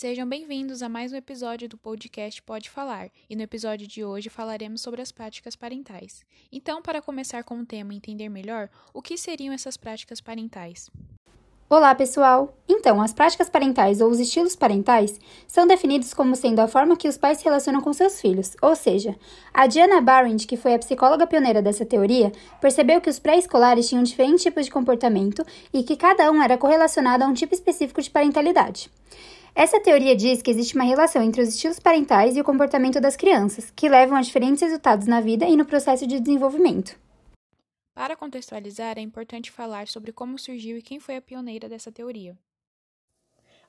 Sejam bem-vindos a mais um episódio do podcast Pode Falar, e no episódio de hoje falaremos sobre as práticas parentais. Então, para começar com o tema e entender melhor, o que seriam essas práticas parentais? Olá, pessoal! Então, as práticas parentais ou os estilos parentais são definidos como sendo a forma que os pais se relacionam com seus filhos, ou seja, a Diana Barrett, que foi a psicóloga pioneira dessa teoria, percebeu que os pré-escolares tinham diferentes tipos de comportamento e que cada um era correlacionado a um tipo específico de parentalidade. Essa teoria diz que existe uma relação entre os estilos parentais e o comportamento das crianças, que levam a diferentes resultados na vida e no processo de desenvolvimento. Para contextualizar, é importante falar sobre como surgiu e quem foi a pioneira dessa teoria.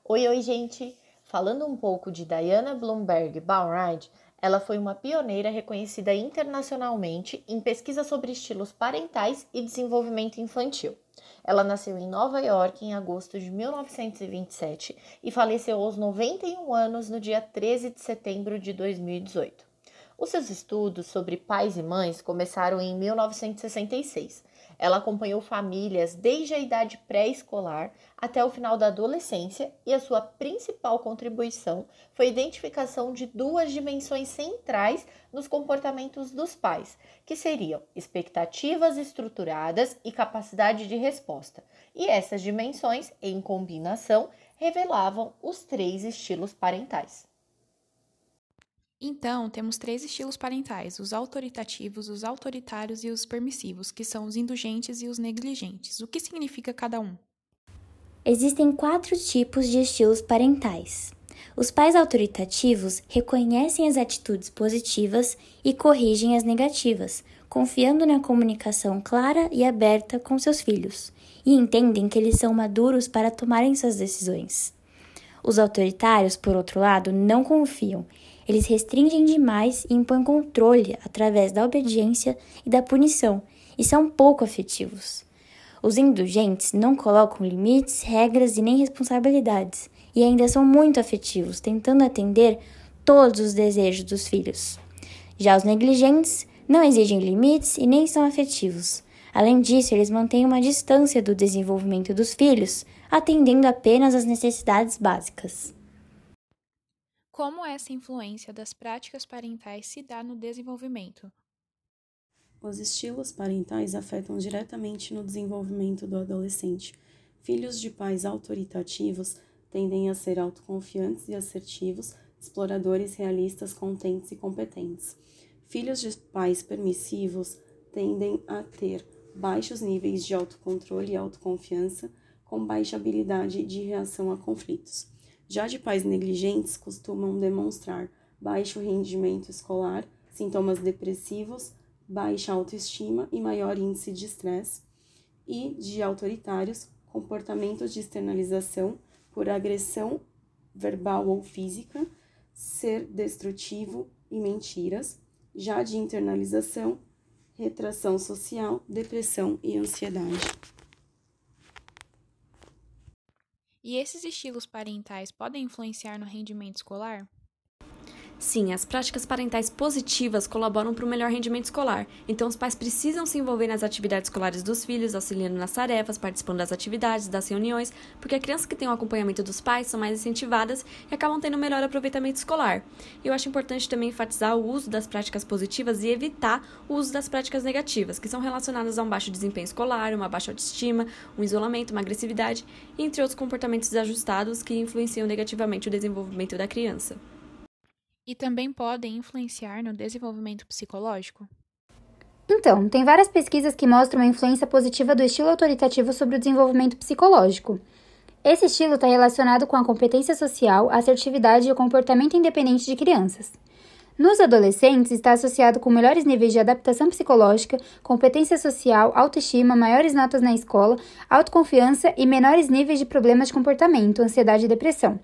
Oi, oi, gente! Falando um pouco de Diana Bloomberg Baumrind, ela foi uma pioneira reconhecida internacionalmente em pesquisa sobre estilos parentais e desenvolvimento infantil. Ela nasceu em Nova York em agosto de 1927 e faleceu aos 91 anos no dia 13 de setembro de 2018. Os seus estudos sobre pais e mães começaram em 1966 ela acompanhou famílias desde a idade pré-escolar até o final da adolescência e a sua principal contribuição foi a identificação de duas dimensões centrais nos comportamentos dos pais, que seriam expectativas estruturadas e capacidade de resposta. E essas dimensões, em combinação, revelavam os três estilos parentais. Então, temos três estilos parentais: os autoritativos, os autoritários e os permissivos, que são os indulgentes e os negligentes. O que significa cada um? Existem quatro tipos de estilos parentais. Os pais autoritativos reconhecem as atitudes positivas e corrigem as negativas, confiando na comunicação clara e aberta com seus filhos, e entendem que eles são maduros para tomarem suas decisões. Os autoritários, por outro lado, não confiam eles restringem demais e impõem controle através da obediência e da punição, e são pouco afetivos. Os indulgentes não colocam limites, regras e nem responsabilidades, e ainda são muito afetivos, tentando atender todos os desejos dos filhos. Já os negligentes não exigem limites e nem são afetivos. Além disso, eles mantêm uma distância do desenvolvimento dos filhos, atendendo apenas às necessidades básicas. Como essa influência das práticas parentais se dá no desenvolvimento? Os estilos parentais afetam diretamente no desenvolvimento do adolescente. Filhos de pais autoritativos tendem a ser autoconfiantes e assertivos, exploradores realistas, contentes e competentes. Filhos de pais permissivos tendem a ter baixos níveis de autocontrole e autoconfiança, com baixa habilidade de reação a conflitos. Já de pais negligentes, costumam demonstrar baixo rendimento escolar, sintomas depressivos, baixa autoestima e maior índice de estresse, e de autoritários, comportamentos de externalização por agressão verbal ou física, ser destrutivo e mentiras, já de internalização, retração social, depressão e ansiedade. E esses estilos parentais podem influenciar no rendimento escolar? Sim, as práticas parentais positivas colaboram para o melhor rendimento escolar. Então, os pais precisam se envolver nas atividades escolares dos filhos, auxiliando nas tarefas, participando das atividades, das reuniões, porque as crianças que têm o acompanhamento dos pais são mais incentivadas e acabam tendo melhor aproveitamento escolar. E eu acho importante também enfatizar o uso das práticas positivas e evitar o uso das práticas negativas, que são relacionadas a um baixo desempenho escolar, uma baixa autoestima, um isolamento, uma agressividade, entre outros comportamentos desajustados que influenciam negativamente o desenvolvimento da criança e também podem influenciar no desenvolvimento psicológico? Então, tem várias pesquisas que mostram a influência positiva do estilo autoritativo sobre o desenvolvimento psicológico. Esse estilo está relacionado com a competência social, assertividade e o comportamento independente de crianças. Nos adolescentes, está associado com melhores níveis de adaptação psicológica, competência social, autoestima, maiores notas na escola, autoconfiança e menores níveis de problemas de comportamento, ansiedade e depressão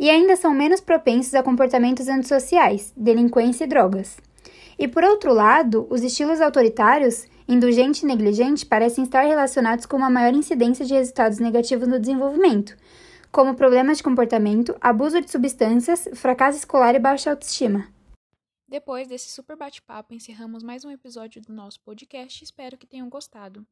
e ainda são menos propensos a comportamentos antissociais, delinquência e drogas. E por outro lado, os estilos autoritários, indulgente e negligente, parecem estar relacionados com uma maior incidência de resultados negativos no desenvolvimento, como problemas de comportamento, abuso de substâncias, fracasso escolar e baixa autoestima. Depois desse super bate-papo, encerramos mais um episódio do nosso podcast. Espero que tenham gostado.